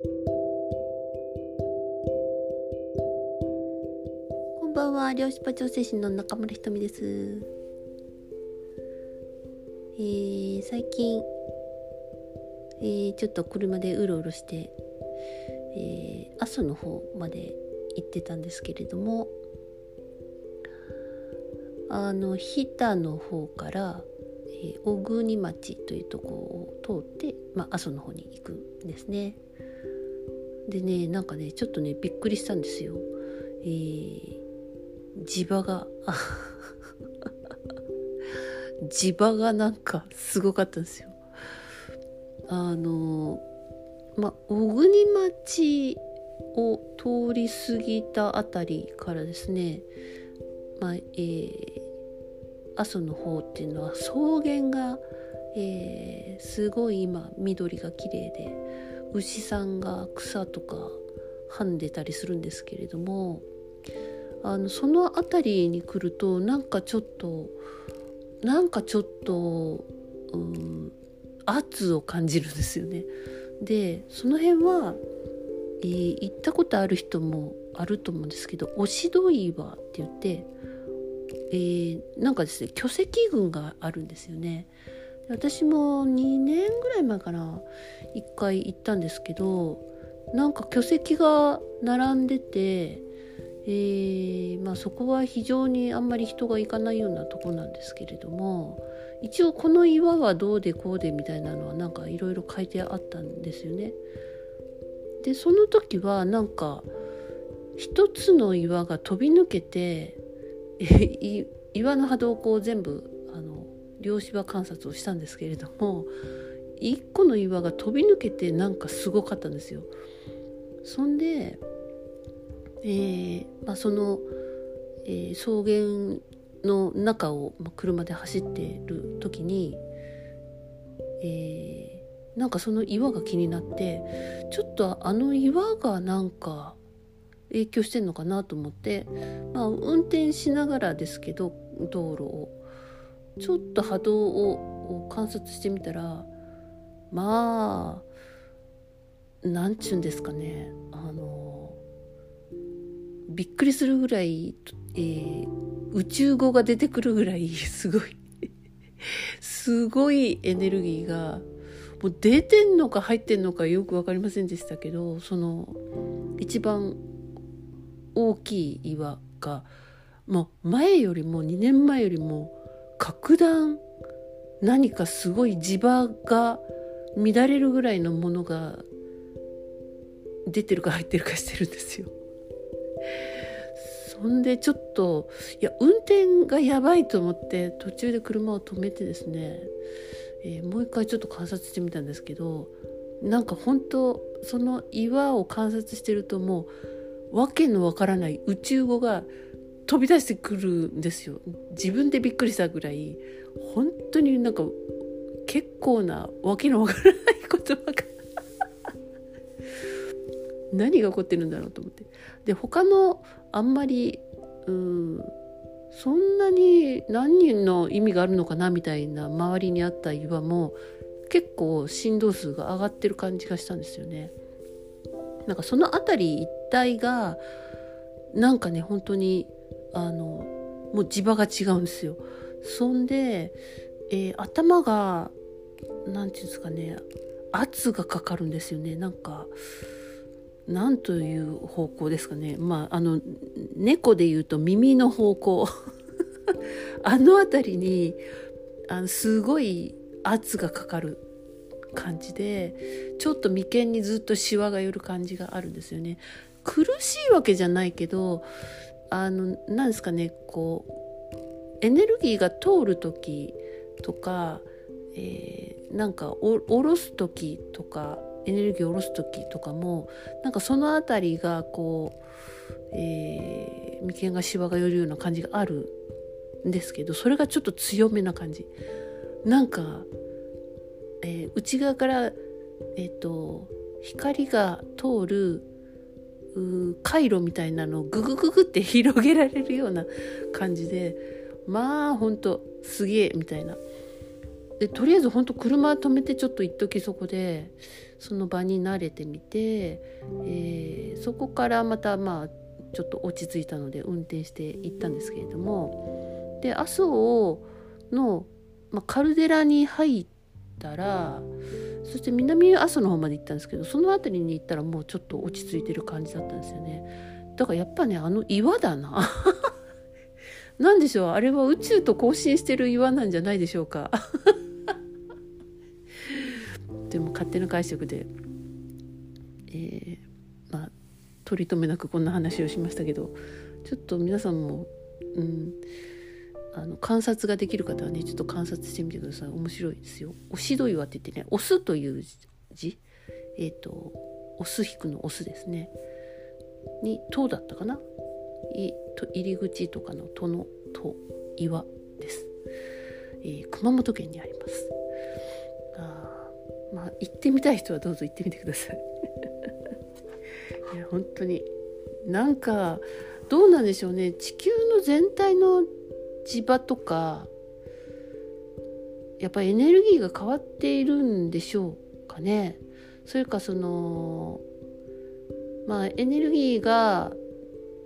こんばんは漁師場調整士の中村ひとみですえー、最近、えー、ちょっと車でうろうろして、えー、阿蘇の方まで行ってたんですけれどもあの日田の方から、えー、小国町というとこを通って、まあ、阿蘇の方に行くんですね。でねなんかねちょっとねびっくりしたんですよ。えー、地場が 地場がなんかすごかったんですよ。あのま小国町を通り過ぎた辺りからですね、まあえー、阿蘇の方っていうのは草原が、えー、すごい今緑が綺麗で牛さんが草とかはんでたりするんですけれどもあのその辺りに来るとなんかちょっとなんかちょっと、うん、圧を感じるんですよね。でその辺は、えー、行ったことある人もあると思うんですけど「おしどい岩」って言って、えー、なんかですね巨石群があるんですよね。私も2年ぐらい前かな1回行ったんですけどなんか巨石が並んでてえー、まあ、そこは非常にあんまり人が行かないようなとこなんですけれども一応この岩はどうでこうでみたいなのはなんかいろいろ書いてあったんですよね。でその時はなんか一つの岩が飛び抜けて 岩の波動をこう全部両芝観察をしたんですけれども一個の岩が飛び抜けてなんかすごかったんですよ。そんでえーまあ、その、えー、草原の中を車で走ってる時に、えー、なんかその岩が気になってちょっとあの岩がなんか影響してんのかなと思って、まあ、運転しながらですけど道路をちょっと波動を観察してみたらまあなんちゅうんですかね。あのびっくりするぐらい、えー、宇宙語が出てくるぐらいすごいすごいエネルギーがもう出てんのか入ってんのかよく分かりませんでしたけどその一番大きい岩がもう前よりも2年前よりも格段何かすごい磁場が乱れるぐらいのものが出てるか入ってるかしてるんですよ。そんでちょっといや運転がやばいと思って途中で車を止めてですね、えー、もう一回ちょっと観察してみたんですけどなんか本当その岩を観察してるともう訳のわからない宇宙語が飛び出してくるんですよ。自分でびっくりしたぐらい本当になんか結構な訳のわからない言葉が何が起こってるんだろうと思って。で他のあんまりうんそんなに何人の意味があるのかなみたいな周りにあった岩も結構振動数が上がってる感じがしたんですよね。なんかその辺り一帯がなんかね本当にあのもう地場が違うんですよ。そんで、えー、頭が何て言うんですかね圧がかかるんですよねなんか何という方向ですかねまああの猫で言うと耳の方向 あの辺りにあのすごい圧がかかる感じでちょっと眉間にずっとシワが寄る感じがあるんですよね。苦しいわけじゃないけどあのなんですかねこうエネルギーが通る時とか、えー、なんか下ろす時とかエネルギーを下ろす時とかもなんかその辺りがこう、えー、眉間がしわが寄るような感じがあるんですけどそれがちょっと強めな感じ。なんか、えー、内側からえっ、ー、と光が通る回路みたいなのをググググって広げられるような感じでまあほんとすげえみたいな。でとりあえずほんと車止めてちょっと一時そこでその場に慣れてみて、えー、そこからまたまあちょっと落ち着いたので運転して行ったんですけれどもで阿蘇の、まあ、カルデラに入ったらそして南阿蘇の方まで行ったんですけどその辺りに行ったらもうちょっと落ち着いてる感じだったんですよね。だからやっぱねあの岩だな。何でしょうあれは宇宙と交信してる岩なんじゃないでしょうか。でも勝手な解釈で、えー、まあ取り留めなくこんな話をしましたけどちょっと皆さんも、うん、あの観察ができる方はねちょっと観察してみてください。面白いですよ。おしど岩って言ってね「オス」という字。えっ、ー、と「オス引く」の「オス」ですね。に「と」だったかな。いと入り口とかの「と」の「と」岩です、えー、熊本県にあります。あまあ行ってみたい人はどうぞ行ってみてください。いや本当に。なんかどうなんでしょうね。地球の全体の地場とかやっぱりエネルギーが変わっているんでしょうかねそれかそのまあエネルギーが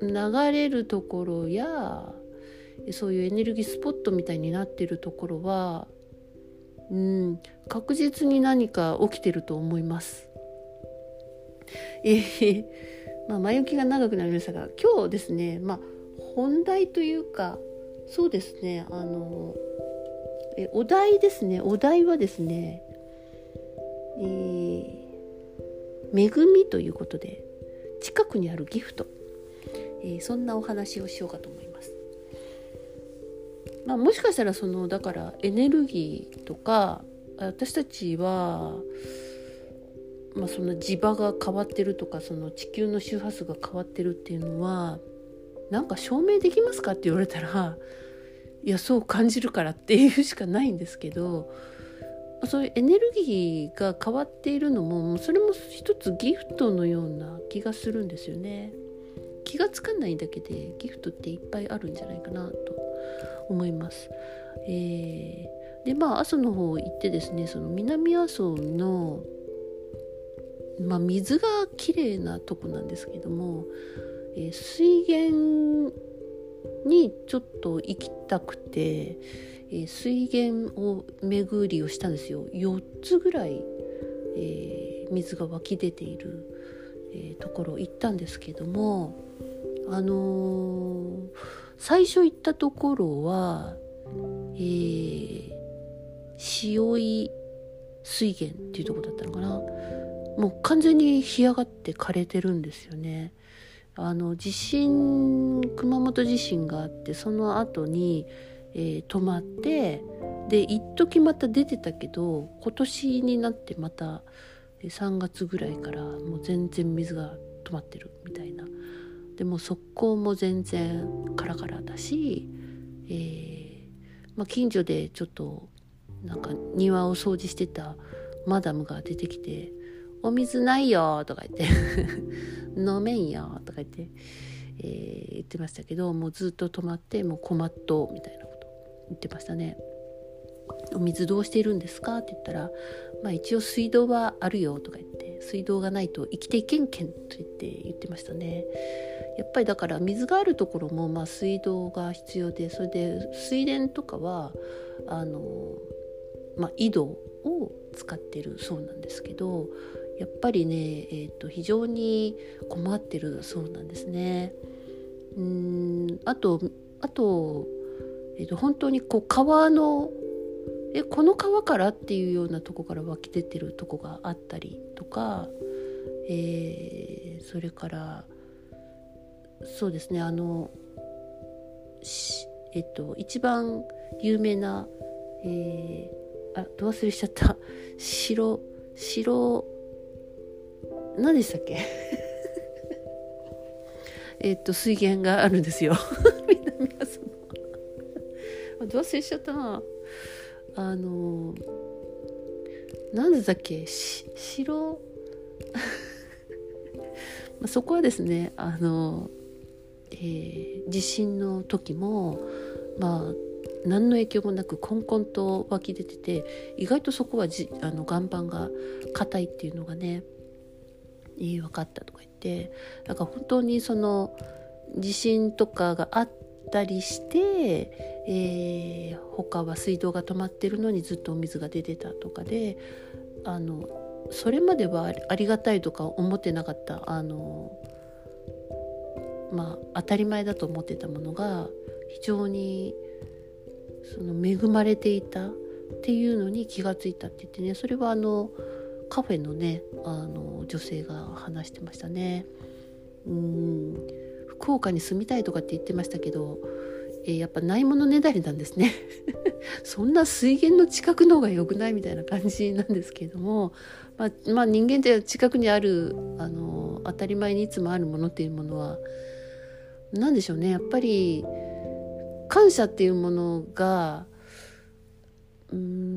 流れるところやそういうエネルギースポットみたいになってるところはうん確実に何か起きてると思います。えー、まあ前置きが長くなりましたが今日ですねまあ本題というかそうですね。あのえお題ですね。お題はですねえー、恵みということで近くにあるギフト。えー、そんなお話をしようかと思います。まあ、もしかしたらそのだからエネルギーとか私たちは、まあ、その磁場が変わってるとかその地球の周波数が変わってるっていうのはなんか証明できますかって言われたらいやそう感じるからっていうしかないんですけどそういうエネルギーが変わっているのもそれも一つギフトのような気がするんですよね。気が付かないだけでギフトっていっぱいあるんじゃないかなと思います。えー、でまあ阿蘇の方行ってですねその南阿蘇の、まあ、水がきれいなとこなんですけども、えー、水源にちょっと行きたくて、えー、水源を巡りをしたんですよ4つぐらい、えー、水が湧き出ている、え、ところ行ったんですけどもあの、最初行ったところは、え、塩井水源っていうとこだったのかなもう完全に干上がって枯れてるんですよね。あの地震熊本地震があってその後に、えー、止まってで一時また出てたけど今年になってまた3月ぐらいからもう全然水が止まってるみたいな。でも速攻も全然カラカラだし、えーまあ、近所でちょっとなんか庭を掃除してたマダムが出てきて「お水ないよ」とか言って「飲めんよ」とか言って、えー、言ってましたけどもうずっと止まってもう困っとみたいなこと言ってましたね。お水どうしているんですか?」って言ったら「まあ一応水道はあるよ」とか言って「水道がないと生きていけんけん」と言って言ってましたね。やっぱりだから水があるところもまあ水道が必要でそれで水田とかはあの、まあ、井戸を使ってるそうなんですけどやっぱりね、えーと、非常に困ってるそうなんですね。うんあとあと,、えーと、本当にこう川のえこの川からっていうようなとこから湧き出てるとこがあったりとか、えー、それからそうですねあのえっと一番有名な、えー、あど忘れしちゃった白白何でしたっけ？えっと水源があるんですよ。南阿蘇のど忘れしちゃったな。あの何でだっけ？し白 そこはですねあのえー、地震の時もまあ何の影響もなくコンコンと湧き出てて意外とそこはじあの岩盤が硬いっていうのがね、えー、分かったとか言ってだから本当にその地震とかがあったりして、えー、他は水道が止まってるのにずっとお水が出てたとかであのそれまではありがたいとか思ってなかったあのまあ当たり前だと思ってたものが非常にその恵まれていたっていうのに気が付いたって言ってねそれはあのカフェのねあの女性が話してましたね。うん。福岡に住みたいとかって言ってましたけど、えー、やっぱないものねだりなんですね。そんな水源の近くの方が良くないみたいな感じなんですけれども、まあ、まあ、人間って近くにあるあの当たり前にいつもあるものっていうものは何でしょうね。やっぱり感謝っていうものがうん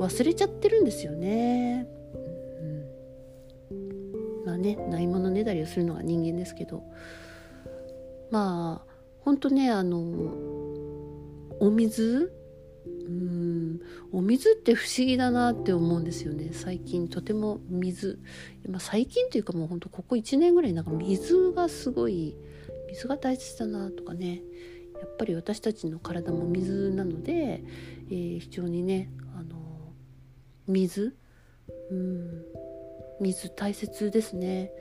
忘れちゃってるんですよね。うん、まあねないものねだりをするのが人間ですけど。まあほんとねあのお水？うん。お水って不思議だなって思うんですよね。最近とても水、まあ、最近というかもうほんとここ1年ぐらいなんか水がすごい水が大切だなとかね。やっぱり私たちの体も水なので、えー、非常にね水、うん、水大切ですね。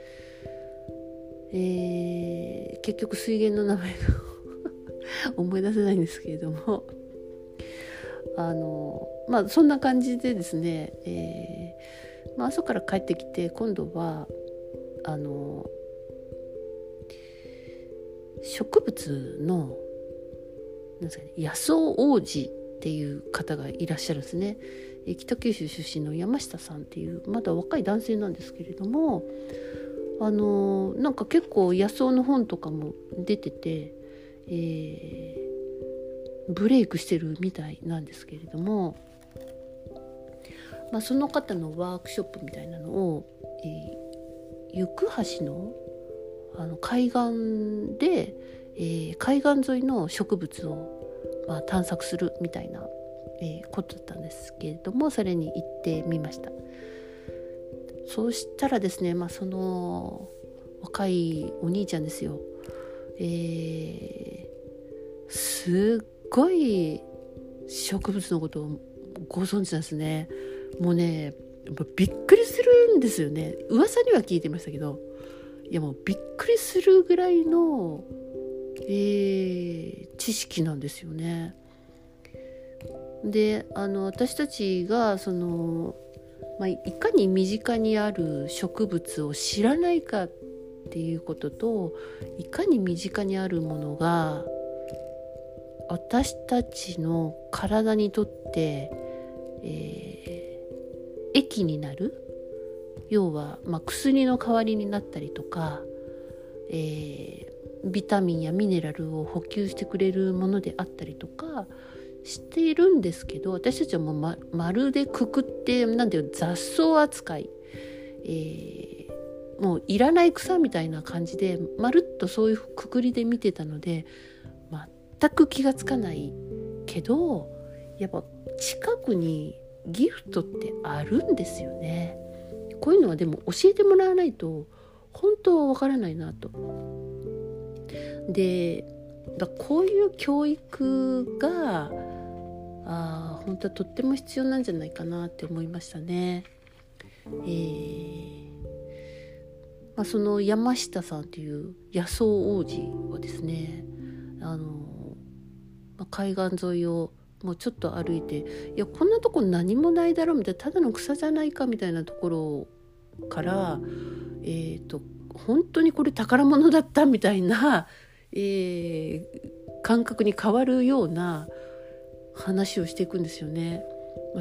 えー、結局水源の名前が 思い出せないんですけれどもあのまあそんな感じでですね、えーまあ、朝から帰ってきて今度はあの植物のなんですかね、野草王子っていう方がいらっしゃるんですね。北九州出身の山下さんっていうまだ若い男性なんですけれどもあのなんか結構野草の本とかも出てて、えー、ブレイクしてるみたいなんですけれども、まあ、その方のワークショップみたいなのを、えー、行橋のあの海岸で、えー、海岸沿いの植物を、まあ、探索するみたいな、えー、ことだったんですけれどもそれに行ってみました。そうしたらですね、まあ、その若いお兄ちゃんですよ、えー、すっごい植物のことをご存知なんですね。もうねびっくりするんですよね。噂には聞いてましたけどいやもうびっくりするぐらいのえー、知識なんですよね。であの私たちがその、まあ、いかに身近にある植物を知らないかっていうことといかに身近にあるものが私たちの体にとって、えー、液になる？要は、まあ、薬の代わりになったりとか、えー、ビタミンやミネラルを補給してくれるものであったりとかしているんですけど私たちはもうままるでくくって何ていう雑草扱い、えー、もういらない草みたいな感じでまるっとそういうくくりで見てたので全く気がつかないけどやっぱ近くにギフトってあるんですよね。こういうのはでも教えてもらわないと本当はわからないなとでだこういう教育があ本当はとっても必要なんじゃないかなって思いましたね。えーまあ、その山下さんという野草王子はですねあの、まあ、海岸沿いをもうちょっと歩いていやこんなとこ何もないだろうみたいなただの草じゃないかみたいなところからえっ、ー、と本当にこれ宝物だったみたいなえー、感覚に変わるような話をしていくんですよね。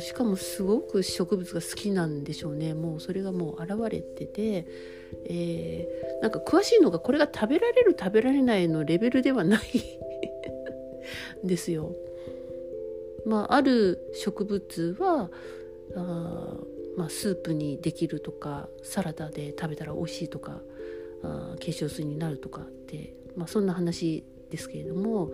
しかもすごく植物が好きなんでしょうねもうそれがもう現れてて、えー、なんか詳しいのがこれが食べられる食べられないのレベルではない ですよ。まあ、ある植物はあ、まあ、スープにできるとかサラダで食べたら美味しいとかあ化粧水になるとかってまあ、そんな話ですけれども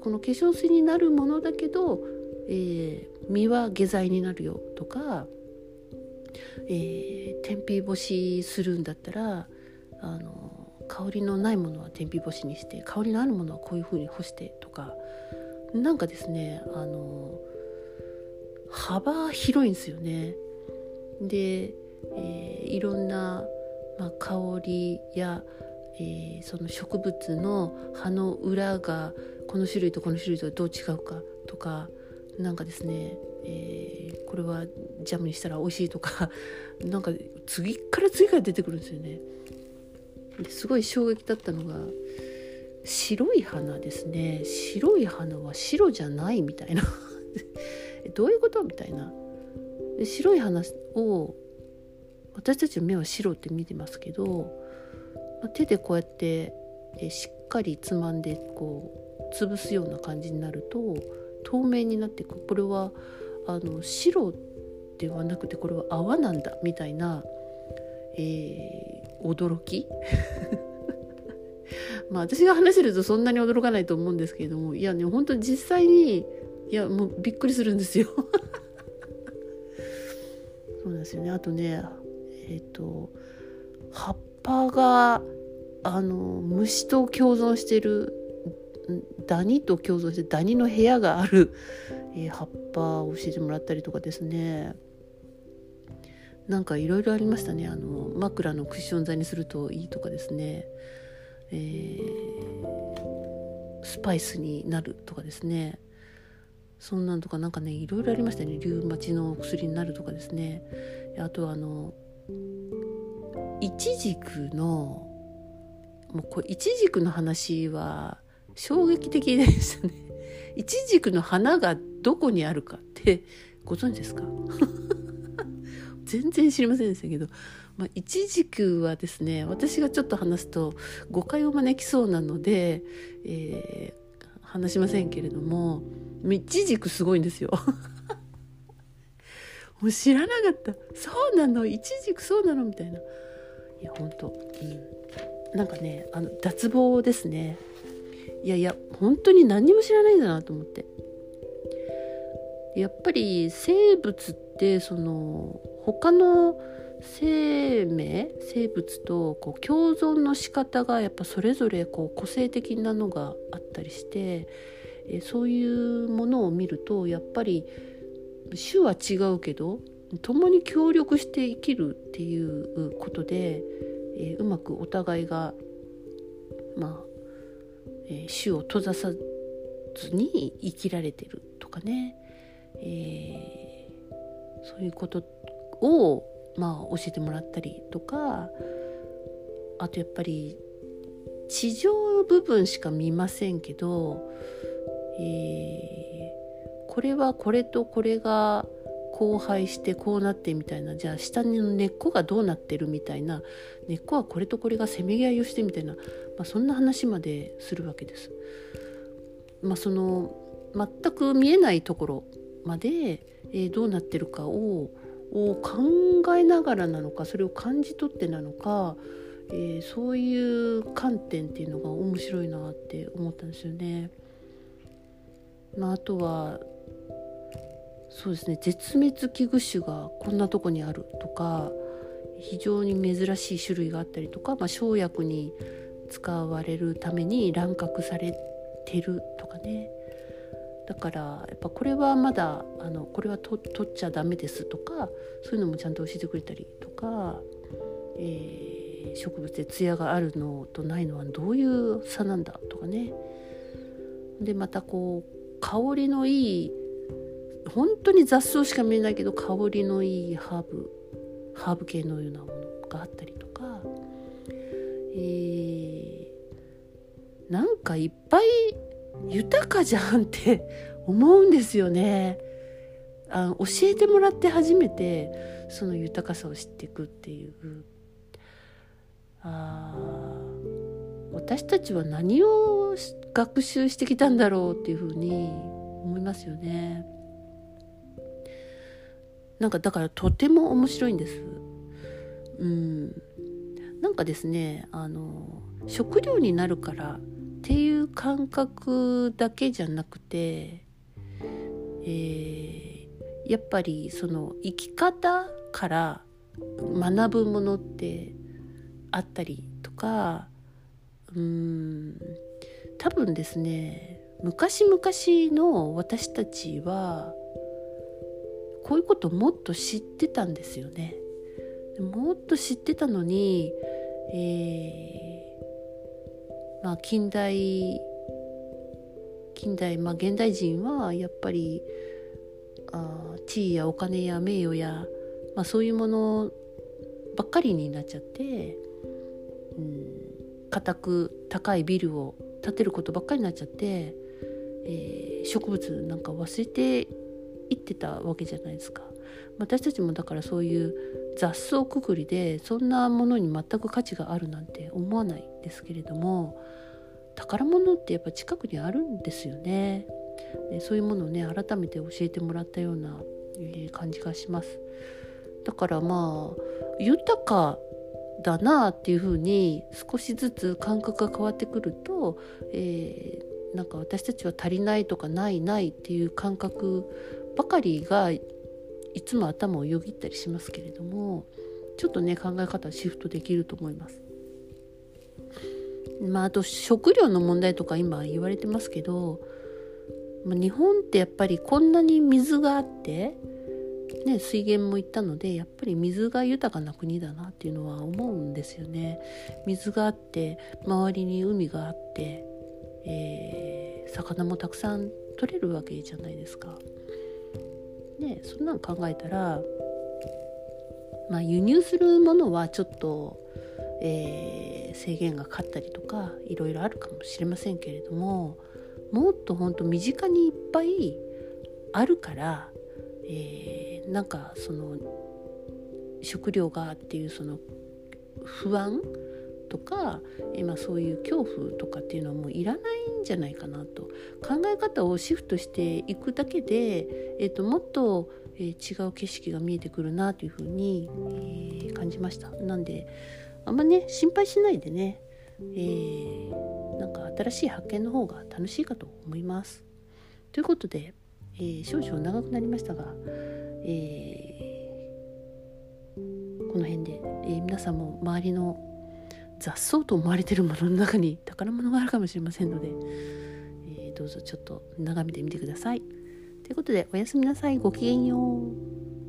この化粧水になるものだけど、えー、実は下剤になるよとか、えー、天日干しするんだったらあの香りのないものは天日干しにして香りのあるものはこういうふうに干してとかなんかですねあの幅広いんですよね。で、えー、いろんな、まあ、香りや、えー、その植物の葉の裏がこの種類とこの種類とどう違うかとかなんかですね、えー、これはジャムにしたら美味しいとか なんか次から次から出てくるんですよね。すごい衝撃だったのが白い花ですね。白い花は白じゃないみたいな。どういうことみたいな。白い花を私たちの目は白って見てますけど、手でこうやってしっかりつまんでこう潰すような感じになると透明になっていくこれはあの白ではなくてこれは泡なんだみたいな、えー、驚き？まあ私が話してるとそんなに驚かないと思うんですけれどもいやね本当に実際にいやもうびっくりするんですよ。そうなんですよね。あとねえっ、ー、と葉っぱがあの虫と共存してるダニと共存してダニの部屋がある、えー、葉っぱを教えてもらったりとかですね。なんかいろいろありましたね。あの枕のクッション材にするといいとかですね、えー、スパイスになるとかですね。そんなんとかなんかねいろいろありましたね。リウマチの薬になるとかですね。あとはあのイチジクのもうこれイチジクの話は衝撃的でしたね。イチジクの花がどこにあるかってご存知ですか？全然知りませんでしたけど、まあ、イチジクはですね私がちょっと話すと誤解を招きそうなので、えー、話しませんけれどもイチジクすごいんですよ。もう知らなかったそうなのイチジクそうなのみたいないや本当。うん。なんかねあの脱帽ですね。いやいや本当に何にも知らないんだなと思って。やっぱり生物ってその他の生命生物とこう共存の仕方がやっぱそれぞれこう個性的なのがあったりしてえそういうものを見るとやっぱり種は違うけど共に協力して生きるっていうことで、えー、うまくお互いがまあえー、種を閉ざさずに生きられてるとかね、えー、そういうことを、まあ、教えてもらったりとかあとやっぱり地上部分しか見ませんけど、えー、これはこれとこれが交配してこうなってみたいなじゃあ下の根っこがどうなってるみたいな根っこはこれとこれがせめぎ合いをしてみたいな、まあ、そんな話までするわけです。まあ、その全く見えないところまで、えー、どうなってるかをを考えながらなのかそれを感じ取ってなのか、えー、そういう観点っていうのが面白いなって思ったんですよね。まあ、あとはそうですね。絶滅危惧種がこんなとこにあるとか非常に珍しい種類があったりとか、まあ、生薬に使われるために乱獲されてるとかね。だからやっぱこれはまだあのこれは取っちゃダメですとかそういうのもちゃんと教えてくれたりとか、えー、植物で艶があるのとないのはどういう差なんだとかね。でまたこう香りのいい本当に雑草しか見えないけど香りのいいハーブハーブ系のようなものがあったりとか、えー、なんかいっぱい豊かじゃんって思うんですよね。あ教えてもらって初めてその豊かさを知っていくっていうあ私たちは何を学習してきたんだろうっていうふうに思いますよね。なんかだからとても面白いんです。うん、なんかですねあの食料になるからっていう感覚だけじゃなくて、えー、やっぱりその生き方から学ぶものってあったりとかうん多分ですね昔々の私たちはこういうこともっと知ってたんですよね。もっと知ってたのに、えー、まあ近代近代まあ現代人はやっぱりあ地位やお金や名誉や、まあ、そういうものばっかりになっちゃって、うん、固く高いビルを建てることばっかりになっちゃって、えー、植物なんか忘れていってたわけじゃないですか。私たちもだからそういう雑草くくりでそんなものに全く価値があるなんて思わないですけれども宝物ってやっぱ近くにあるんですよね。でそういうものをね改めて教えてもらったような、感じがします。だからまあ豊かだなっていうふうに少しずつ感覚が変わってくると、えー、なんか私たちは足りないとかないないっていう感覚ばかりがいつも頭をよぎったりしますけれどもちょっとね考え方シフトできると思います。まあ、あと食料の問題とか今言われてますけど、まあ、日本ってやっぱりこんなに水があって、ね、水源も行ったのでやっぱり水が豊かな国だなっていうのは思うんですよね。水があって周りに海があって、えー、魚もたくさん取れるわけじゃないですか。ね、そんなん考えたら、まあ、輸入するものはちょっと、えー、制限がかかったりとかいろいろあるかもしれませんけれどももっと本当身近にいっぱいあるから、えー、なんかその食料がっていうその不安とか今そういう恐怖とかっていうのはもういらないんじゃないかなと。考え方をシフトしていくだけで、えーと、もっと、えー、違う景色が見えてくるなというふうに、えー、感じました。なんであんまね心配しないでね、えー、なんか新しい発見の方が楽しいかと思います。ということで、えー、少々長くなりましたが、えー、この辺で、え、皆さんも周りの雑草と思われてるものの中に宝物があるかもしれませんので、えー、どうぞちょっと眺めてみてください。ということでおやすみなさいごきげんよう。